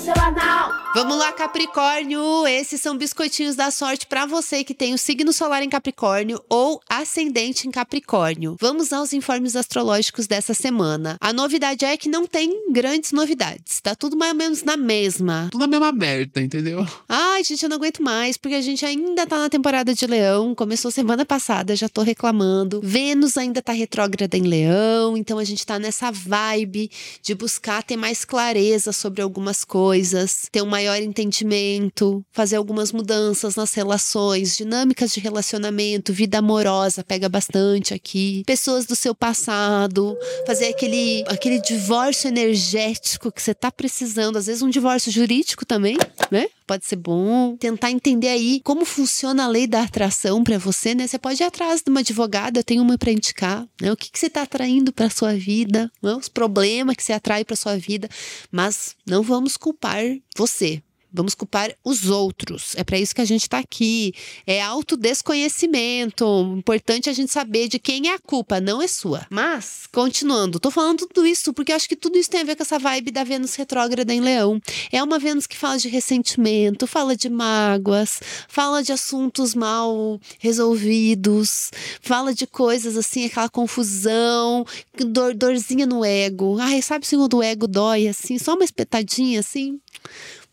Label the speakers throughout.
Speaker 1: seu anal.
Speaker 2: Vamos lá, Capricórnio! Esses são biscoitinhos da sorte para você que tem o signo solar em Capricórnio ou ascendente em Capricórnio. Vamos aos informes astrológicos dessa semana. A novidade é que não tem grandes novidades. Tá tudo mais ou menos na mesma.
Speaker 3: Tudo na mesma merda, entendeu?
Speaker 2: Ai, gente, eu não aguento mais, porque a gente ainda tá na temporada de Leão. Começou semana passada, já tô reclamando. Vênus ainda tá retrógrada em Leão, então a gente tá nessa vibe de buscar ter mais clareza sobre algumas coisas, ter um maior entendimento, fazer algumas mudanças nas relações, dinâmicas de relacionamento, vida amorosa pega bastante aqui, pessoas do seu passado, fazer aquele, aquele divórcio energético que você tá precisando, às vezes um divórcio jurídico também, né? Pode ser bom. Tentar entender aí como funciona a lei da atração para você, né? Você pode ir atrás de uma advogada, eu tenho uma para indicar, né? O que, que você tá atraindo para sua vida, né? os problemas que você atrai para sua vida, mas não vamos culpar você. Vamos culpar os outros. É para isso que a gente está aqui. É autodesconhecimento. Importante a gente saber de quem é a culpa, não é sua. Mas, continuando, tô falando tudo isso porque acho que tudo isso tem a ver com essa vibe da Vênus retrógrada em Leão. É uma Vênus que fala de ressentimento, fala de mágoas, fala de assuntos mal resolvidos, fala de coisas assim, aquela confusão, dor, dorzinha no ego. Ai, sabe se o ego dói assim, só uma espetadinha assim?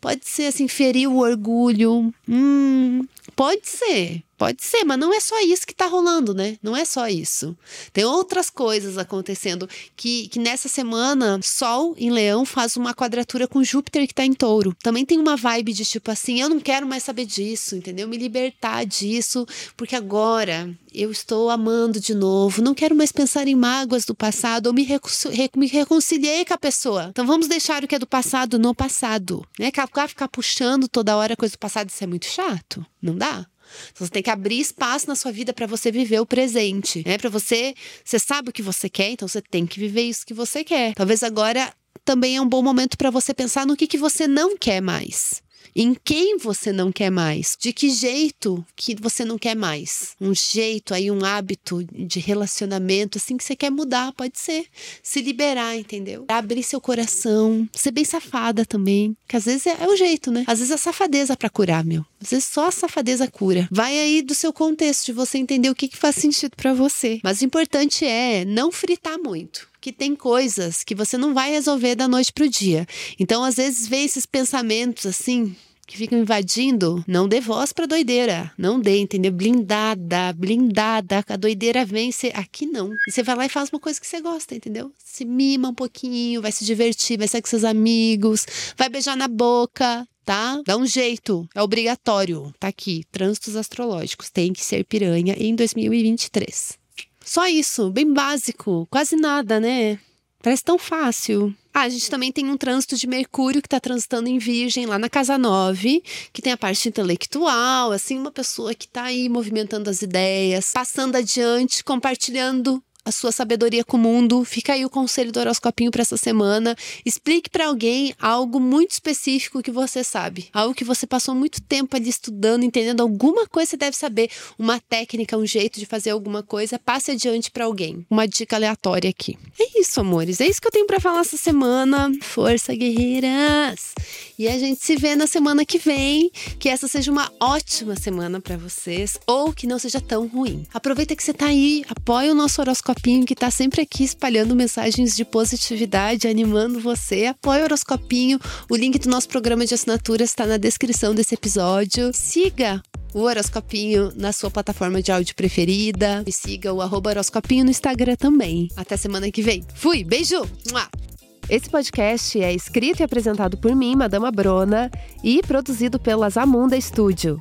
Speaker 2: Pode ser assim, ferir o orgulho. Hum, pode ser. Pode ser, mas não é só isso que tá rolando, né? Não é só isso. Tem outras coisas acontecendo que, que nessa semana, Sol em Leão faz uma quadratura com Júpiter que tá em touro. Também tem uma vibe de tipo assim, eu não quero mais saber disso, entendeu? Me libertar disso, porque agora eu estou amando de novo, não quero mais pensar em mágoas do passado, eu me, me reconciliei com a pessoa. Então vamos deixar o que é do passado no passado, né? Ficar puxando toda hora coisa do passado, isso é muito chato. Não dá? Então, você tem que abrir espaço na sua vida para você viver o presente, né? Para você, você sabe o que você quer, então você tem que viver isso que você quer. Talvez agora também é um bom momento para você pensar no que, que você não quer mais. Em quem você não quer mais? De que jeito que você não quer mais? Um jeito aí, um hábito de relacionamento assim que você quer mudar, pode ser. Se liberar, entendeu? Abrir seu coração, ser bem safada também, que às vezes é, é o jeito, né? Às vezes a safadeza para curar, meu. Às vezes só a safadeza cura. Vai aí do seu contexto, de você entender o que, que faz sentido para você. Mas o importante é não fritar muito que tem coisas que você não vai resolver da noite pro dia. Então, às vezes, vem esses pensamentos assim, que ficam invadindo, não dê voz pra doideira. Não dê, entendeu? Blindada, blindada. A doideira vem, você, aqui não. E você vai lá e faz uma coisa que você gosta, entendeu? Se mima um pouquinho, vai se divertir, vai sair com seus amigos, vai beijar na boca, tá? Dá um jeito, é obrigatório. Tá aqui, trânsitos astrológicos, tem que ser piranha em 2023. Só isso, bem básico, quase nada, né? Parece tão fácil. Ah, a gente também tem um trânsito de Mercúrio que está transitando em Virgem lá na casa 9, que tem a parte intelectual, assim, uma pessoa que está aí movimentando as ideias, passando adiante, compartilhando a sua sabedoria com o mundo. Fica aí o conselho do horoscopinho para essa semana. Explique para alguém algo muito específico que você sabe, algo que você passou muito tempo ali estudando, entendendo alguma coisa você deve saber, uma técnica, um jeito de fazer alguma coisa, passe adiante para alguém. Uma dica aleatória aqui. É isso, amores. É isso que eu tenho para falar essa semana. Força, guerreiras. E a gente se vê na semana que vem. Que essa seja uma ótima semana para vocês ou que não seja tão ruim. Aproveita que você tá aí, apoia o nosso horoscopinho que está sempre aqui espalhando mensagens de positividade, animando você. Apoie o Horoscopinho. O link do nosso programa de assinaturas está na descrição desse episódio. Siga o Horoscopinho na sua plataforma de áudio preferida. E siga o arroba Horoscopinho no Instagram também. Até semana que vem. Fui, beijo! Esse podcast é escrito e apresentado por mim, Madama Brona, e produzido pela Zamunda Studio.